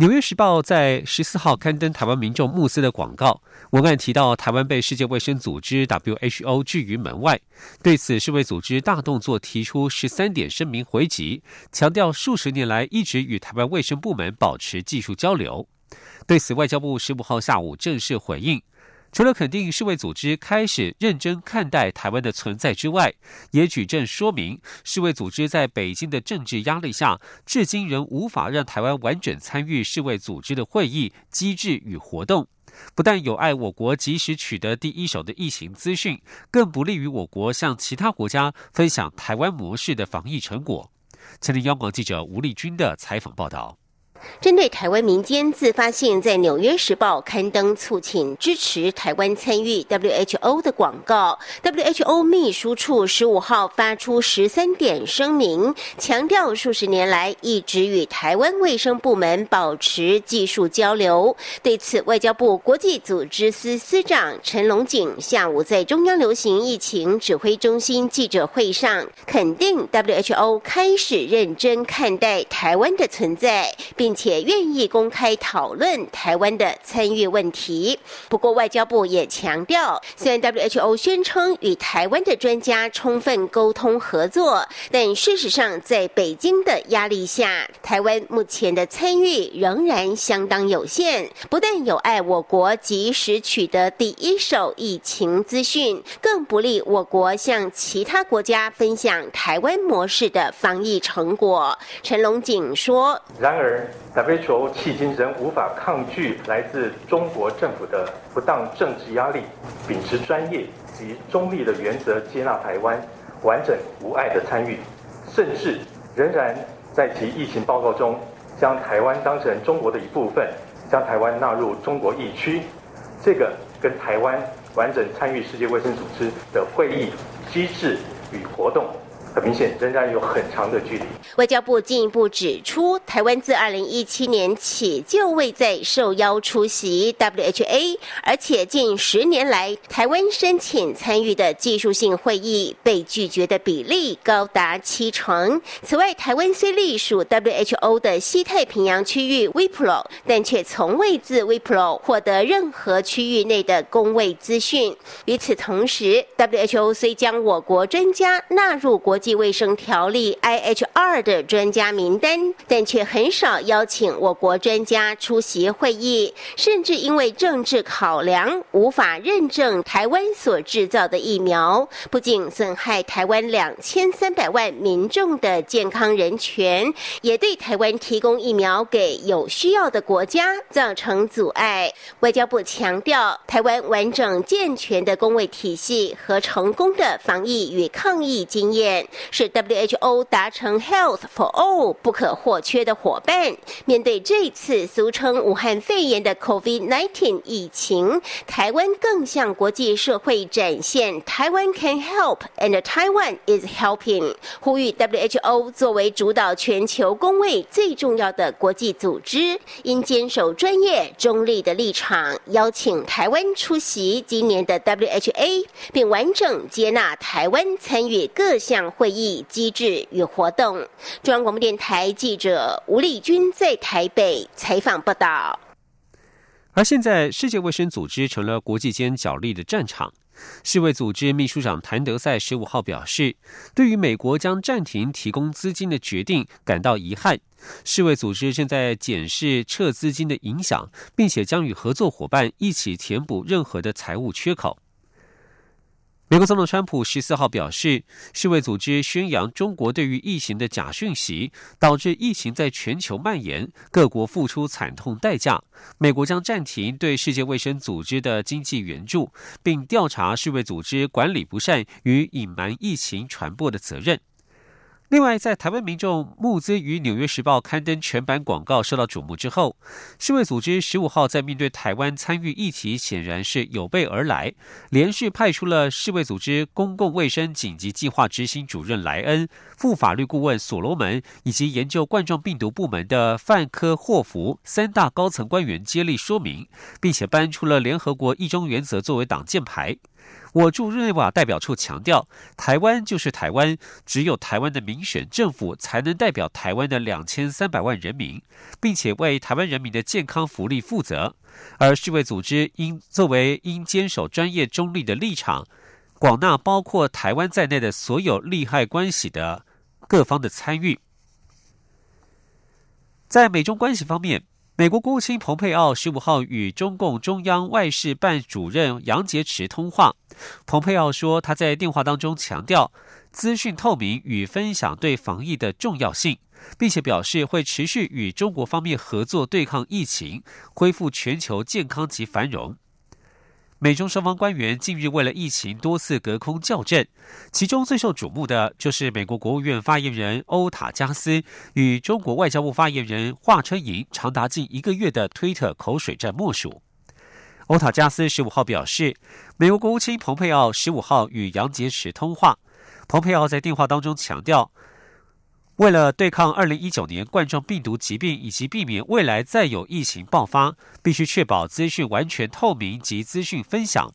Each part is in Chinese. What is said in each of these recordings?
纽约时报》在十四号刊登台湾民众募资的广告文案，提到台湾被世界卫生组织 （WHO） 拒于门外。对此，世卫组织大动作提出十三点声明回击，强调数十年来一直与台湾卫生部门保持技术交流。对此，外交部十五号下午正式回应。除了肯定世卫组织开始认真看待台湾的存在之外，也举证说明世卫组织在北京的政治压力下，至今仍无法让台湾完整参与世卫组织的会议机制与活动。不但有碍我国及时取得第一手的疫情资讯，更不利于我国向其他国家分享台湾模式的防疫成果。前天央广记者吴丽君的采访报道。针对台湾民间自发性在《纽约时报》刊登促请支持台湾参与 WHO 的广告，WHO 秘书处十五号发出十三点声明，强调数十年来一直与台湾卫生部门保持技术交流。对此，外交部国际组织司司长陈龙景下午在中央流行疫情指挥中心记者会上，肯定 WHO 开始认真看待台湾的存在，并。并且愿意公开讨论台湾的参与问题。不过，外交部也强调，虽然 WHO 宣称与台湾的专家充分沟通合作，但事实上，在北京的压力下，台湾目前的参与仍然相当有限。不但有碍我国及时取得第一手疫情资讯，更不利我国向其他国家分享台湾模式的防疫成果。陈龙景说：“然而。” WHO 迄今仍无法抗拒来自中国政府的不当政治压力，秉持专业及中立的原则接纳台湾完整无碍的参与，甚至仍然在其疫情报告中将台湾当成中国的一部分，将台湾纳入中国疫区。这个跟台湾完整参与世界卫生组织的会议机制与活动。很明显，仍然有很长的距离。外交部进一步指出，台湾自二零一七年起就未再受邀出席 WHA，而且近十年来，台湾申请参与的技术性会议被拒绝的比例高达七成。此外，台湾虽隶属 WHO 的西太平洋区域 WPRO，但却从未自 WIPRO 获得任何区域内的公卫资讯。与此同时，WHO 虽将我国专家纳入国际卫生条例 （IHR） 的专家名单，但却很少邀请我国专家出席会议，甚至因为政治考量，无法认证台湾所制造的疫苗，不仅损害台湾两千三百万民众的健康人权，也对台湾提供疫苗给有需要的国家造成阻碍。外交部强调，台湾完整健全的公卫体系和成功的防疫与抗疫经验。是 WHO 达成 Health for All 不可或缺的伙伴。面对这次俗称武汉肺炎的 COVID-19 疫情，台湾更向国际社会展现台湾 can help and Taiwan is helping，呼吁 WHO 作为主导全球公卫最重要的国际组织，应坚守专业中立的立场，邀请台湾出席今年的 WHA，并完整接纳台湾参与各项。会议机制与活动。中央广播电台记者吴丽君在台北采访报道。而现在，世界卫生组织成了国际间角力的战场。世卫组织秘书长谭德赛十五号表示，对于美国将暂停提供资金的决定感到遗憾。世卫组织正在检视撤资金的影响，并且将与合作伙伴一起填补任何的财务缺口。美国总统川普十四号表示，世卫组织宣扬中国对于疫情的假讯息，导致疫情在全球蔓延，各国付出惨痛代价。美国将暂停对世界卫生组织的经济援助，并调查世卫组织管理不善与隐瞒疫情传播的责任。另外，在台湾民众募资于《纽约时报》刊登全版广告受到瞩目之后，世卫组织十五号在面对台湾参与议题，显然是有备而来，连续派出了世卫组织公共卫生紧急计划执行主任莱恩、副法律顾问所罗门以及研究冠状病毒部门的范科霍福三大高层官员接力说明，并且搬出了联合国一中原则作为挡箭牌。我驻日内瓦代表处强调，台湾就是台湾，只有台湾的民选政府才能代表台湾的两千三百万人民，并且为台湾人民的健康福利负责。而世卫组织应作为应坚守专业中立的立场，广纳包括台湾在内的所有利害关系的各方的参与。在美中关系方面。美国国务卿蓬佩奥十五号与中共中央外事办主任杨洁篪通话。蓬佩奥说，他在电话当中强调资讯透明与分享对防疫的重要性，并且表示会持续与中国方面合作对抗疫情，恢复全球健康及繁荣。美中双方官员近日为了疫情多次隔空校正，其中最受瞩目的就是美国国务院发言人欧塔加斯与中国外交部发言人华春莹长达近一个月的推特口水战莫属。欧塔加斯十五号表示，美国国务卿蓬佩奥十五号与杨洁篪通话，蓬佩奥在电话当中强调。为了对抗二零一九年冠状病毒疾病，以及避免未来再有疫情爆发，必须确保资讯完全透明及资讯分享。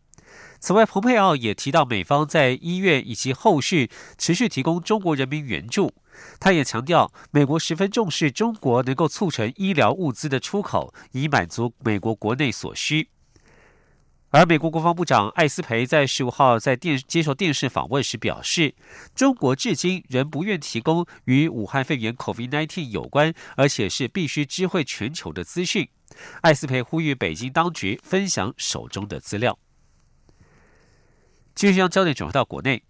此外，蓬佩奥也提到美方在医院以及后续持续提供中国人民援助。他也强调，美国十分重视中国能够促成医疗物资的出口，以满足美国国内所需。而美国国防部长艾斯培在十五号在电接受电视访问时表示，中国至今仍不愿提供与武汉肺炎 （COVID-19） 有关，而且是必须知会全球的资讯。艾斯培呼吁北京当局分享手中的资料。继续将焦点转回到国内，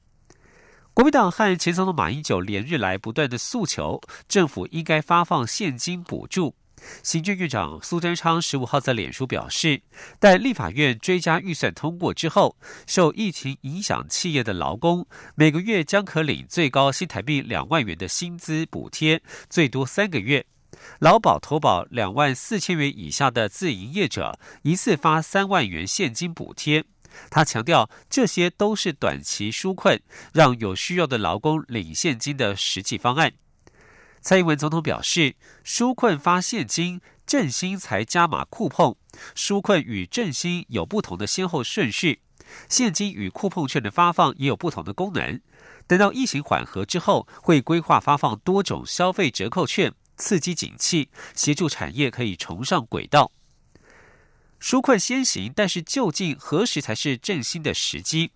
国民党和前总统马英九连日来不断的诉求，政府应该发放现金补助。行政院长苏贞昌十五号在脸书表示，待立法院追加预算通过之后，受疫情影响企业的劳工每个月将可领最高新台币两万元的薪资补贴，最多三个月；劳保投保两万四千元以下的自营业者，一次发三万元现金补贴。他强调，这些都是短期纾困，让有需要的劳工领现金的实际方案。蔡英文总统表示，纾困发现金，振兴才加码库碰。纾困与振兴有不同的先后顺序，现金与库碰券的发放也有不同的功能。等到疫情缓和之后，会规划发放多种消费折扣券，刺激景气，协助产业可以重上轨道。纾困先行，但是究竟何时才是振兴的时机？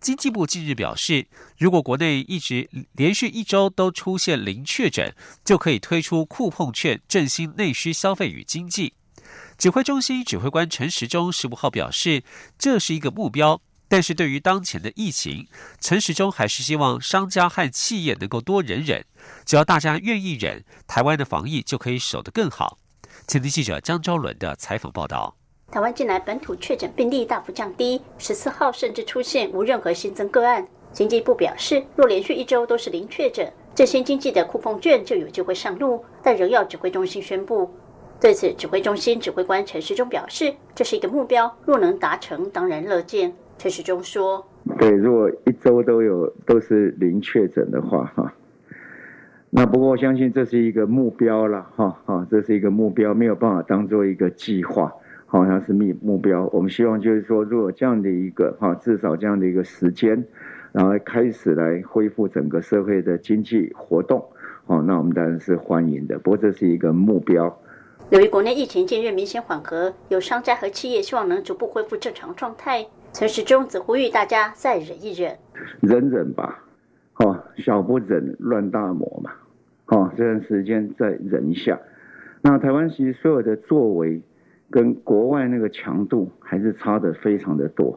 经济部近日表示，如果国内一直连续一周都出现零确诊，就可以推出酷碰券振兴内需消费与经济。指挥中心指挥官陈时中十五号表示，这是一个目标，但是对于当前的疫情，陈时中还是希望商家和企业能够多忍忍，只要大家愿意忍，台湾的防疫就可以守得更好。前听记者张昭伦的采访报道。台湾近来本土确诊病例大幅降低，十四号甚至出现无任何新增个案。经济部表示，若连续一周都是零确诊，振兴经济的库凤券就有机会上路，但仍要指挥中心宣布。对此，指挥中心指挥官陈时中表示，这是一个目标，若能达成，当然乐见。陈时中说：“对，如果一周都有都是零确诊的话，哈，那不过我相信这是一个目标了，哈，哈，这是一个目标，没有办法当做一个计划。”好像是目目标，我们希望就是说，如果这样的一个哈，至少这样的一个时间，然后开始来恢复整个社会的经济活动，好，那我们当然是欢迎的。不过这是一个目标。由于国内疫情近日明显缓和，有商家和企业希望能逐步恢复正常状态。陈时中则呼吁大家再忍一忍，忍忍吧，好，小不忍乱大谋嘛，好，这段时间再忍一下。那台湾其实所有的作为。跟国外那个强度还是差的非常的多，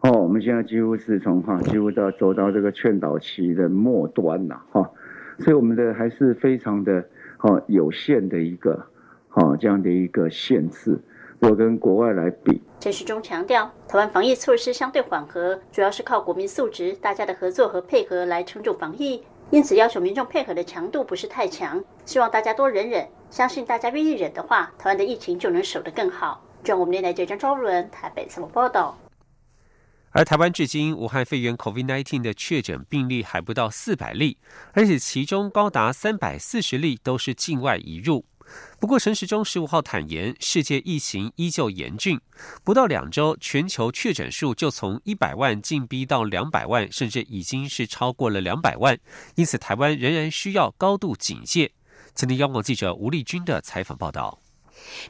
哦，我们现在几乎是从哈几乎到走到这个劝导期的末端了哈，所以我们的还是非常的哈有限的一个哈这样的一个限制，我跟国外来比。陈时中强调，台湾防疫措施相对缓和，主要是靠国民素质、大家的合作和配合来撑住防疫。因此要求民众配合的强度不是太强，希望大家多忍忍，相信大家愿意忍的话，台湾的疫情就能守得更好。中我们来接张昭伦台北采访报道。而台湾至今武汉肺炎 COVID-19 的确诊病例还不到四百例，而且其中高达三百四十例都是境外移入。不过陈时中十五号坦言，世界疫情依旧严峻，不到两周，全球确诊数就从一百万进逼到两百万，甚至已经是超过了两百万。因此，台湾仍然需要高度警戒。曾经，央广记者吴丽君的采访报道。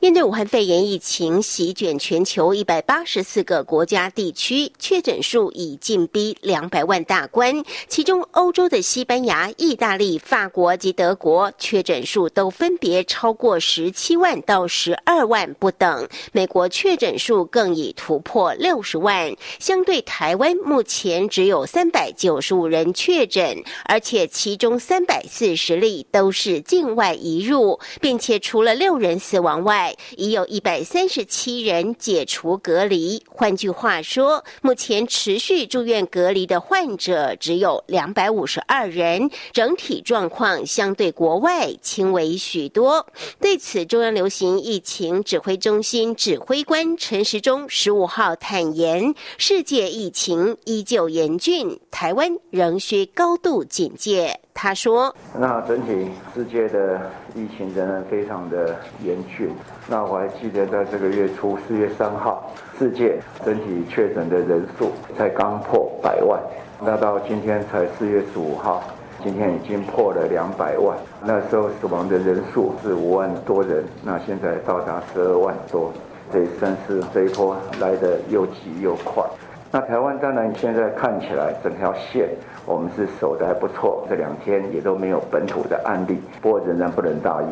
面对武汉肺炎疫情席卷全球一百八十四个国家地区，确诊数已近逼两百万大关。其中，欧洲的西班牙、意大利、法国及德国确诊数都分别超过十七万到十二万不等。美国确诊数更已突破六十万。相对台湾，目前只有三百九十五人确诊，而且其中三百四十例都是境外移入，并且除了六人死亡。外已有一百三十七人解除隔离。换句话说，目前持续住院隔离的患者只有两百五十二人，整体状况相对国外轻微许多。对此，中央流行疫情指挥中心指挥官陈时中十五号坦言，世界疫情依旧严峻，台湾仍需高度警戒。他说：“那整体世界的疫情仍然非常的严峻。那我还记得在这个月初四月三号，世界整体确诊的人数才刚破百万。那到今天才四月十五号，今天已经破了两百万。那时候死亡的人数是五万多人，那现在到达十二万多。这算是这一波来的又急又快。那台湾当然现在看起来整条线。”我们是守的还不错，这两天也都没有本土的案例，不过仍然不能大意。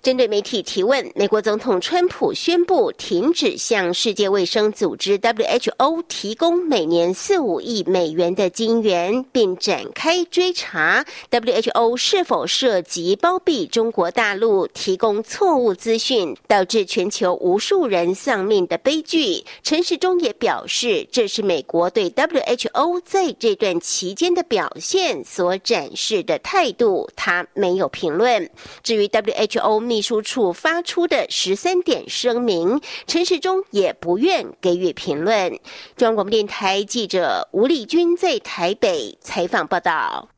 针对媒体提问，美国总统川普宣布停止向世界卫生组织 WHO 提供每年四五亿美元的金援，并展开追查 WHO 是否涉及包庇中国大陆、提供错误资讯，导致全球无数人丧命的悲剧。陈时中也表示，这是美国对 WHO 在这段期间的表。表现所展示的态度，他没有评论。至于 WHO 秘书处发出的十三点声明，陈时中也不愿给予评论。中央广播电台记者吴丽君在台北采访报道。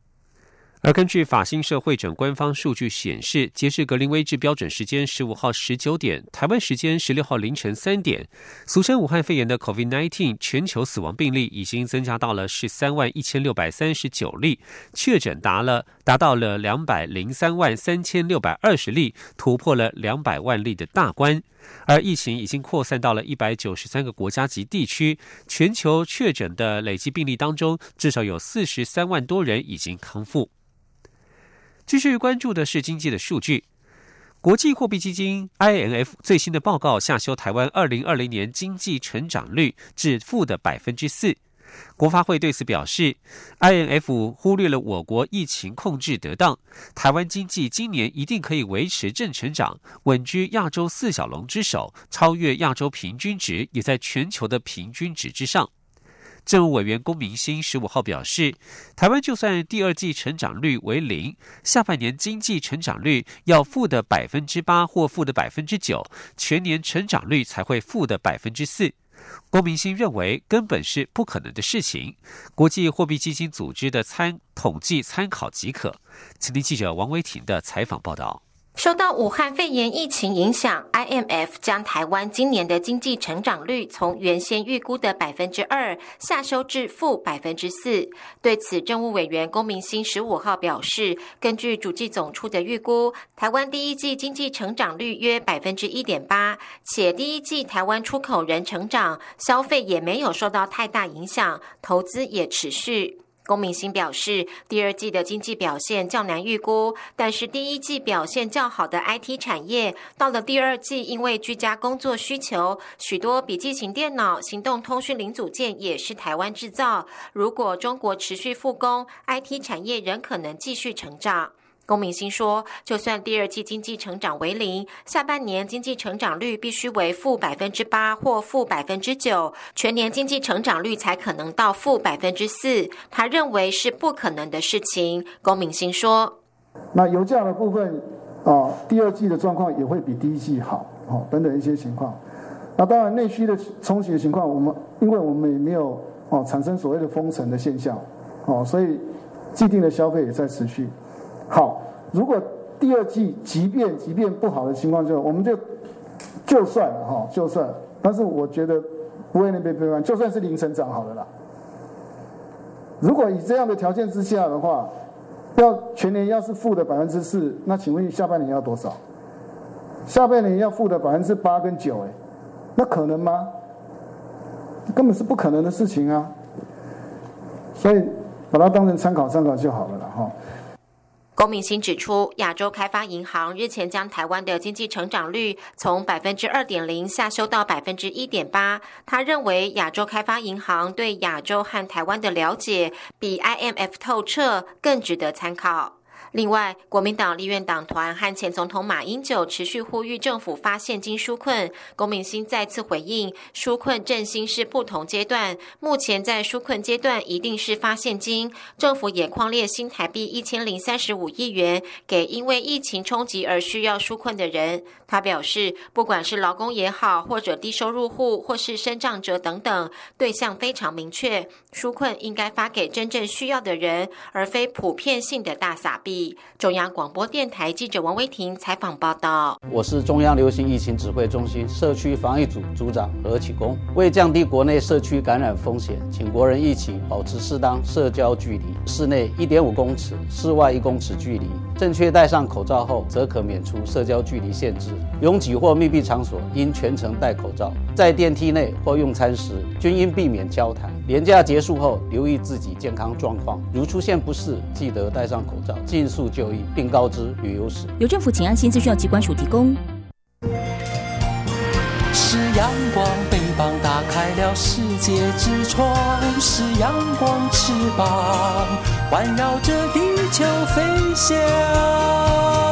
而根据法新社会诊官方数据显示，截至格林威治标准时间十五号十九点，台湾时间十六号凌晨三点，俗称武汉肺炎的 COVID-19 全球死亡病例已经增加到了十三万一千六百三十九例，确诊达了达到了两百零三万三千六百二十例，突破了两百万例的大关。而疫情已经扩散到了一百九十三个国家及地区，全球确诊的累计病例当中，至少有四十三万多人已经康复。继续关注的是经济的数据。国际货币基金 （IMF） 最新的报告下修台湾二零二零年经济成长率至负的百分之四。国发会对此表示，IMF 忽略了我国疫情控制得当，台湾经济今年一定可以维持正成长，稳居亚洲四小龙之首，超越亚洲平均值，也在全球的平均值之上。政务委员龚明鑫十五号表示，台湾就算第二季成长率为零，下半年经济成长率要负的百分之八或负的百分之九，全年成长率才会负的百分之四。龚明鑫认为根本是不可能的事情，国际货币基金组织的参统计参考即可。请听记者王维婷的采访报道。受到武汉肺炎疫情影响，IMF 将台湾今年的经济成长率从原先预估的百分之二下修至负百分之四。对此，政务委员龚明鑫十五号表示，根据主计总处的预估，台湾第一季经济成长率约百分之一点八，且第一季台湾出口仍成长，消费也没有受到太大影响，投资也持续。龚明鑫表示，第二季的经济表现较难预估，但是第一季表现较好的 IT 产业，到了第二季，因为居家工作需求，许多笔记型电脑、行动通讯零组件也是台湾制造。如果中国持续复工，IT 产业仍可能继续成长。龚明鑫说：“就算第二季经济成长为零，下半年经济成长率必须为负百分之八或负百分之九，全年经济成长率才可能到负百分之四。他认为是不可能的事情。”龚明鑫说：“那油价的部分啊，第二季的状况也会比第一季好，哦，等等一些情况。那当然内需的冲洗的情况，我们因为我们也没有哦产生所谓的封城的现象，哦，所以既定的消费也在持续。”好，如果第二季即便即便不好的情况下，我们就就算哈，就算，但是我觉得不会那边悲观，就算是零成长好了啦。如果以这样的条件之下的话，要全年要是负的百分之四，那请问下半年要多少？下半年要负的百分之八跟九，哎，那可能吗？根本是不可能的事情啊。所以把它当成参考参考就好了了哈。龚明鑫指出，亚洲开发银行日前将台湾的经济成长率从百分之二点零下修到百分之一点八。他认为，亚洲开发银行对亚洲和台湾的了解比 IMF 透彻，更值得参考。另外，国民党立院党团和前总统马英九持续呼吁政府发现金纾困。龚明鑫再次回应，纾困振兴是不同阶段，目前在纾困阶段一定是发现金，政府也框列新台币一千零三十五亿元给因为疫情冲击而需要纾困的人。他表示，不管是劳工也好，或者低收入户，或是身障者等等，对象非常明确，纾困应该发给真正需要的人，而非普遍性的大撒币。中央广播电台记者王威婷采访报道：我是中央流行疫情指挥中心社区防疫组组长何启功。为降低国内社区感染风险，请国人一起保持适当社交距离，室内一点五公尺，室外一公尺距离。正确戴上口罩后，则可免除社交距离限制。拥挤或密闭场所应全程戴口罩。在电梯内或用餐时，均应避免交谈。年假结束后，留意自己健康状况，如出现不适，记得戴上口罩，尽速就医，并告知旅游史。由政府请安心资讯机关署提供。是阳光，翅膀打开了世界之窗；是阳光，翅膀环绕着地球飞翔。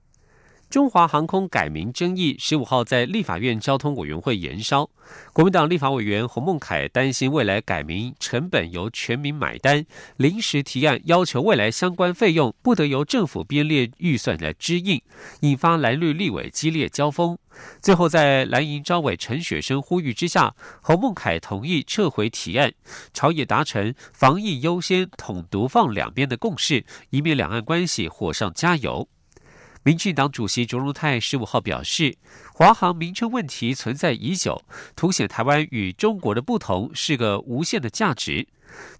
中华航空改名争议十五号在立法院交通委员会延烧，国民党立法委员洪孟凯担心未来改名成本由全民买单，临时提案要求未来相关费用不得由政府编列预算来支应，引发蓝绿立委激烈交锋。最后，在蓝营招委陈雪生呼吁之下，洪孟凯同意撤回提案，朝野达成防疫优先、统独放两边的共识，以免两岸关系火上加油。民进党主席卓荣泰十五号表示，华航名称问题存在已久，凸显台湾与中国的不同是个无限的价值。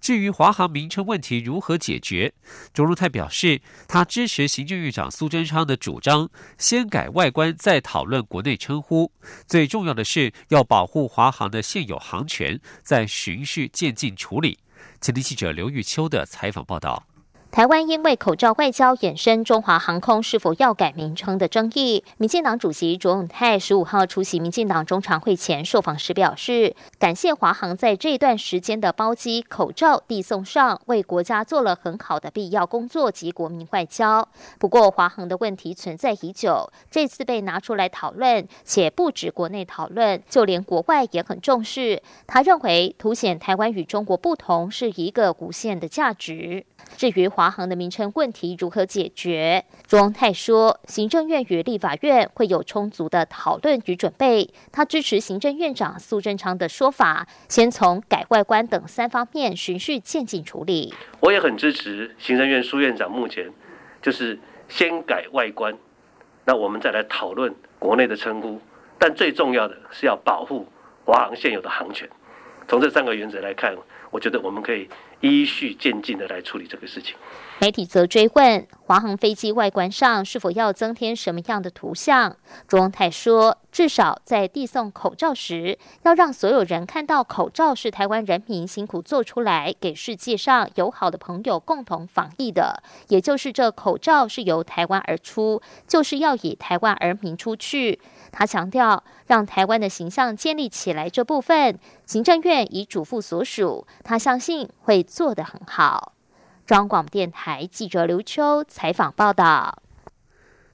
至于华航名称问题如何解决，卓荣泰表示，他支持行政院长苏贞昌的主张，先改外观，再讨论国内称呼。最重要的是要保护华航的现有航权，再循序渐进处理。前听记者刘玉秋的采访报道。台湾因为口罩外交衍生中华航空是否要改名称的争议，民进党主席卓永泰十五号出席民进党中常会前受访时表示，感谢华航在这段时间的包机、口罩递送上，为国家做了很好的必要工作及国民外交。不过，华航的问题存在已久，这次被拿出来讨论，且不止国内讨论，就连国外也很重视。他认为，凸显台湾与中国不同是一个无限的价值。至于华华航的名称问题如何解决，朱荣泰说，行政院与立法院会有充足的讨论与准备。他支持行政院长苏贞昌的说法，先从改外观等三方面循序渐进处理。我也很支持行政院苏院长目前就是先改外观，那我们再来讨论国内的称呼。但最重要的是要保护华航现有的航权。从这三个原则来看，我觉得我们可以依序渐进的来处理这个事情。媒体则追问华航飞机外观上是否要增添什么样的图像。朱荣泰说，至少在递送口罩时，要让所有人看到口罩是台湾人民辛苦做出来，给世界上友好的朋友共同防疫的。也就是这口罩是由台湾而出，就是要以台湾而民出去。他强调，让台湾的形象建立起来这部分，行政院已嘱咐所属，他相信会做得很好。中广电台记者刘秋采访报道。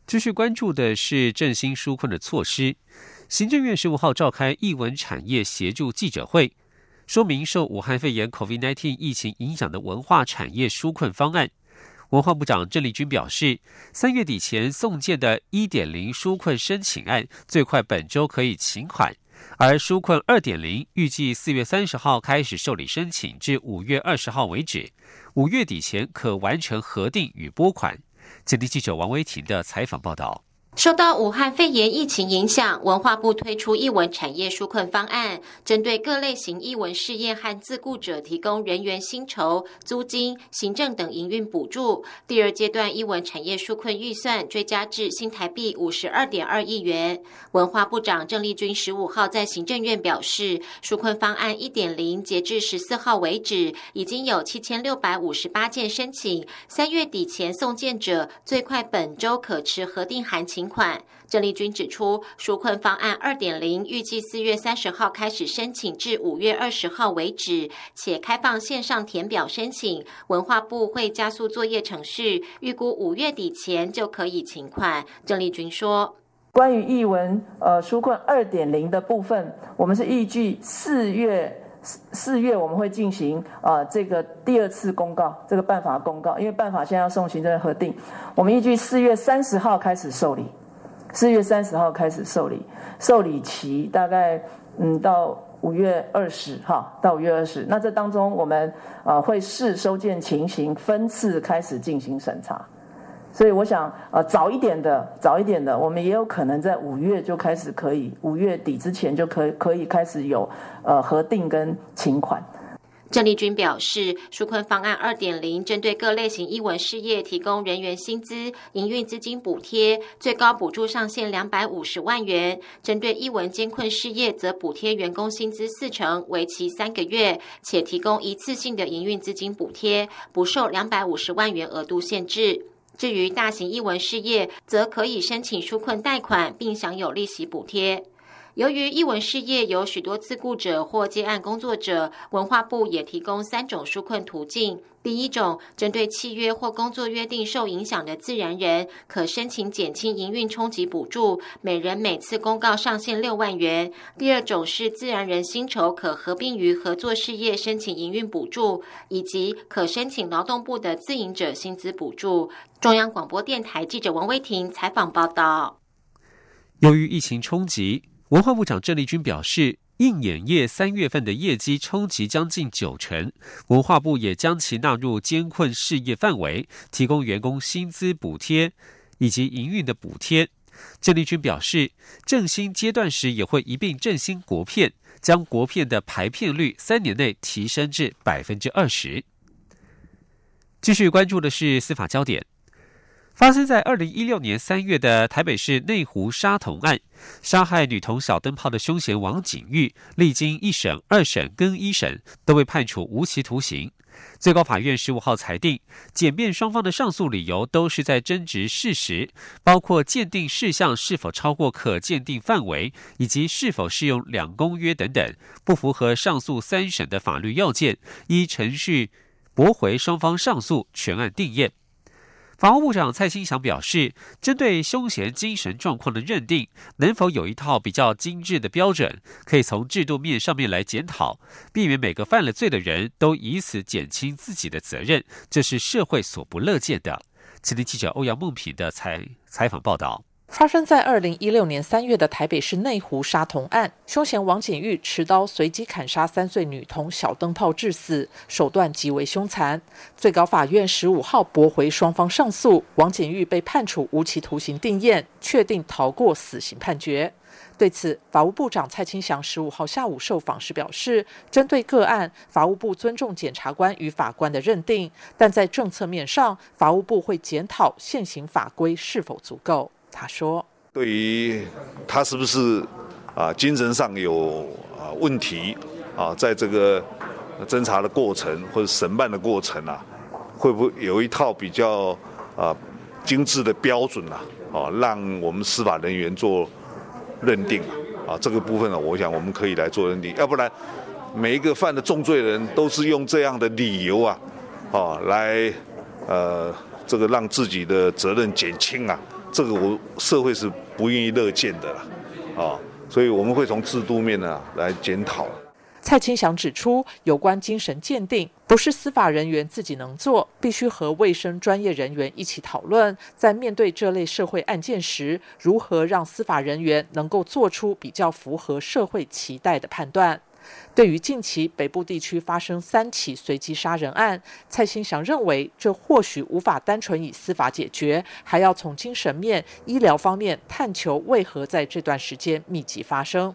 继续关注的是振兴纾困的措施。行政院十五号召开艺文产业协助记者会，说明受武汉肺炎 （COVID-19） 疫情影响的文化产业纾困方案。文化部长郑丽君表示，三月底前送件的一点零纾困申请案，最快本周可以请款。而纾困二点零预计四月三十号开始受理申请，至五月二十号为止，五月底前可完成核定与拨款。今天记者王维婷的采访报道。受到武汉肺炎疫情影响，文化部推出艺文产业纾困方案，针对各类型艺文事业和自雇者提供人员薪酬、租金、行政等营运补助。第二阶段艺文产业纾困预算追加至新台币五十二点二亿元。文化部长郑丽君十五号在行政院表示，纾困方案一点零截至十四号为止，已经有七千六百五十八件申请，三月底前送件者最快本周可持核定函请。款郑丽君指出，纾困方案二点零预计四月三十号开始申请，至五月二十号为止，且开放线上填表申请。文化部会加速作业程序，预估五月底前就可以请款。郑丽君说：“关于译文呃纾困二点零的部分，我们是预计四月四四月我们会进行啊这个第二次公告，这个办法公告，因为办法现在要送行政核定，我们预计四月三十号开始受理。”四月三十号开始受理，受理期大概嗯到五月二十号到五月二十，那这当中我们啊会视收件情形分次开始进行审查，所以我想呃早一点的早一点的，我们也有可能在五月就开始可以，五月底之前就可以可以开始有呃核定跟请款。郑丽君表示，纾困方案二点零针对各类型艺文事业提供人员薪资、营运资金补贴，最高补助上限两百五十万元；针对艺文艰困事业，则补贴员工薪资四成，为期三个月，且提供一次性的营运资金补贴，不受两百五十万元额度限制。至于大型艺文事业，则可以申请纾困贷款，并享有利息补贴。由于艺文事业有许多自雇者或接案工作者，文化部也提供三种纾困途径。第一种，针对契约或工作约定受影响的自然人，可申请减轻营运冲击补助，每人每次公告上限六万元。第二种是自然人薪酬可合并于合作事业申请营运补助，以及可申请劳动部的自营者薪资补助。中央广播电台记者王威婷采访报道。由于疫情冲击。文化部长郑丽君表示，映演业三月份的业绩冲击将近九成，文化部也将其纳入艰困事业范围，提供员工薪资补贴以及营运的补贴。郑丽君表示，振兴阶段时也会一并振兴国片，将国片的排片率三年内提升至百分之二十。继续关注的是司法焦点。发生在二零一六年三月的台北市内湖杀童案，杀害女童小灯泡的凶嫌王景玉，历经一审、二审跟一审，都被判处无期徒刑。最高法院十五号裁定，检辩双方的上诉理由都是在争执事实，包括鉴定事项是否超过可鉴定范围，以及是否适用两公约等等，不符合上诉三审的法律要件，依程序驳回双方上诉，全案定验。法务部长蔡清祥表示，针对凶嫌精神状况的认定，能否有一套比较精致的标准，可以从制度面上面来检讨，避免每个犯了罪的人都以此减轻自己的责任，这是社会所不乐见的。今天记者欧阳梦平的采采访报道。发生在二零一六年三月的台北市内湖杀童案，凶嫌王景玉持刀随机砍杀三岁女童小灯泡致死，手段极为凶残。最高法院十五号驳回双方上诉，王景玉被判处无期徒刑定验，确定逃过死刑判决。对此，法务部长蔡清祥十五号下午受访时表示，针对个案，法务部尊重检察官与法官的认定，但在政策面上，法务部会检讨现行法规是否足够。他说：“对于他是不是啊精神上有啊问题啊，在这个侦查的过程或者审判的过程啊，会不会有一套比较啊精致的标准啊，啊，让我们司法人员做。”认定啊，这个部分呢，我想我们可以来做认定，要不然每一个犯的重罪人都是用这样的理由啊，啊，来呃，这个让自己的责任减轻啊，这个我社会是不愿意乐见的啦，啊，所以我们会从制度面呢来检讨。蔡清祥指出，有关精神鉴定不是司法人员自己能做，必须和卫生专业人员一起讨论。在面对这类社会案件时，如何让司法人员能够做出比较符合社会期待的判断？对于近期北部地区发生三起随机杀人案，蔡新祥认为，这或许无法单纯以司法解决，还要从精神面、医疗方面探求为何在这段时间密集发生。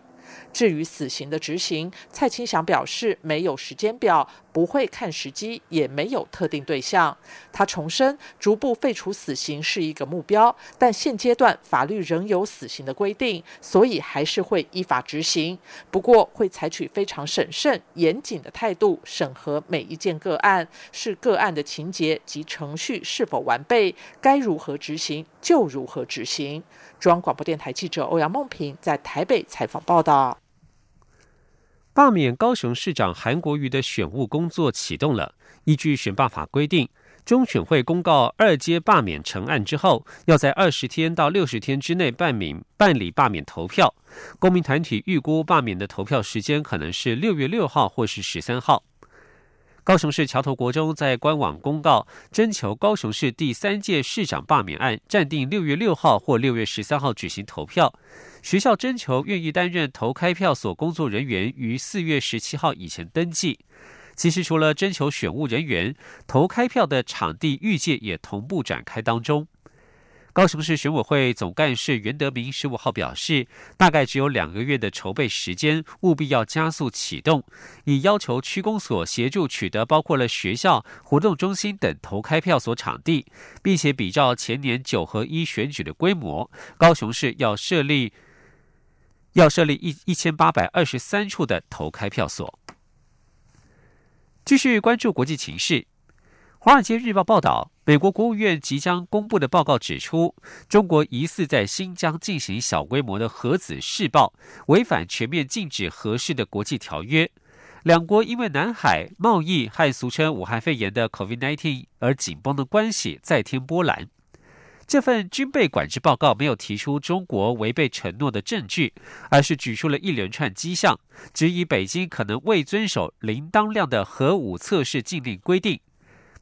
至于死刑的执行，蔡清祥表示没有时间表，不会看时机，也没有特定对象。他重申，逐步废除死刑是一个目标，但现阶段法律仍有死刑的规定，所以还是会依法执行。不过会采取非常审慎、严谨的态度审核每一件个案，是个案的情节及程序是否完备，该如何执行就如何执行。中央广播电台记者欧阳梦平在台北采访报道。罢免高雄市长韩国瑜的选务工作启动了。依据选罢法规定，中选会公告二阶罢免成案之后，要在二十天到六十天之内办免办理罢免投票。公民团体预估罢免的投票时间可能是六月六号或是十三号。高雄市桥头国中在官网公告，征求高雄市第三届市长罢免案，暂定六月六号或六月十三号举行投票。学校征求愿意担任投开票所工作人员，于四月十七号以前登记。其实，除了征求选务人员，投开票的场地预借也同步展开当中。高雄市选委会总干事袁德明十五号表示，大概只有两个月的筹备时间，务必要加速启动，以要求区公所协助取得包括了学校、活动中心等投开票所场地，并且比照前年九合一选举的规模，高雄市要设立要设立一一千八百二十三处的投开票所。继续关注国际情势。《华尔街日报》报道，美国国务院即将公布的报告指出，中国疑似在新疆进行小规模的核子试爆，违反全面禁止核试的国际条约。两国因为南海贸易和俗称武汉肺炎的 COVID-19 而紧绷的关系再添波澜。这份军备管制报告没有提出中国违背承诺的证据，而是举出了一连串迹象，质疑北京可能未遵守零当量的核武测试禁令规定。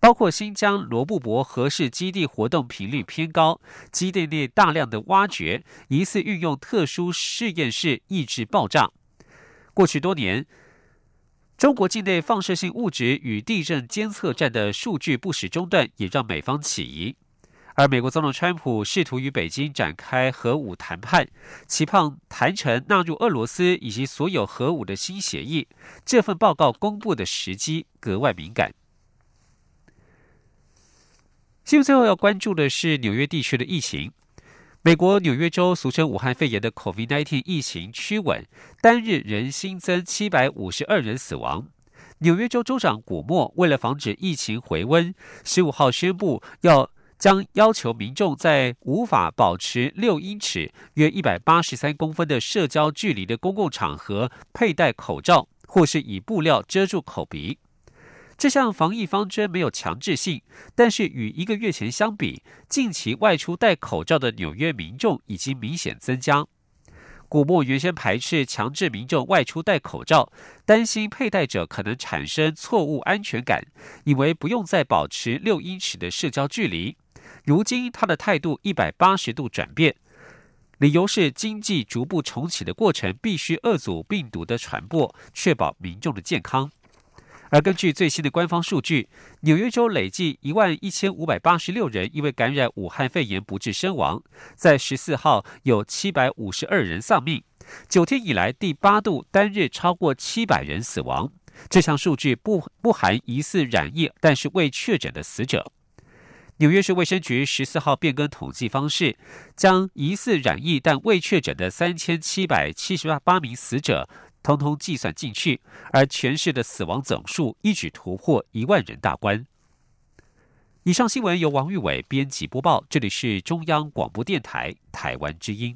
包括新疆罗布泊核试基地活动频率偏高，基地内大量的挖掘，疑似运用特殊实验室抑制爆炸。过去多年，中国境内放射性物质与地震监测站的数据不时中断，也让美方起疑。而美国总统川普试图与北京展开核武谈判，期盼谈成纳入俄罗斯以及所有核武的新协议。这份报告公布的时机格外敏感。新闻最后要关注的是纽约地区的疫情。美国纽约州俗称武汉肺炎的 COVID-19 疫情趋稳，单日仍新增七百五十二人死亡。纽约州州长古默为了防止疫情回温，十五号宣布要将要求民众在无法保持六英尺（约一百八十三公分）的社交距离的公共场合佩戴口罩，或是以布料遮住口鼻。这项防疫方针没有强制性，但是与一个月前相比，近期外出戴口罩的纽约民众已经明显增加。古默原先排斥强制民众外出戴口罩，担心佩戴者可能产生错误安全感，以为不用再保持六英尺的社交距离。如今他的态度一百八十度转变，理由是经济逐步重启的过程必须遏阻病毒的传播，确保民众的健康。而根据最新的官方数据，纽约州累计一万一千五百八十六人因为感染武汉肺炎不治身亡，在十四号有七百五十二人丧命，九天以来第八度单日超过七百人死亡。这项数据不不含疑似染疫但是未确诊的死者。纽约市卫生局十四号变更统计方式，将疑似染疫但未确诊的三千七百七十八名死者通通计算进去，而全市的死亡总数一举突破一万人大关。以上新闻由王玉伟编辑播报，这里是中央广播电台台湾之音。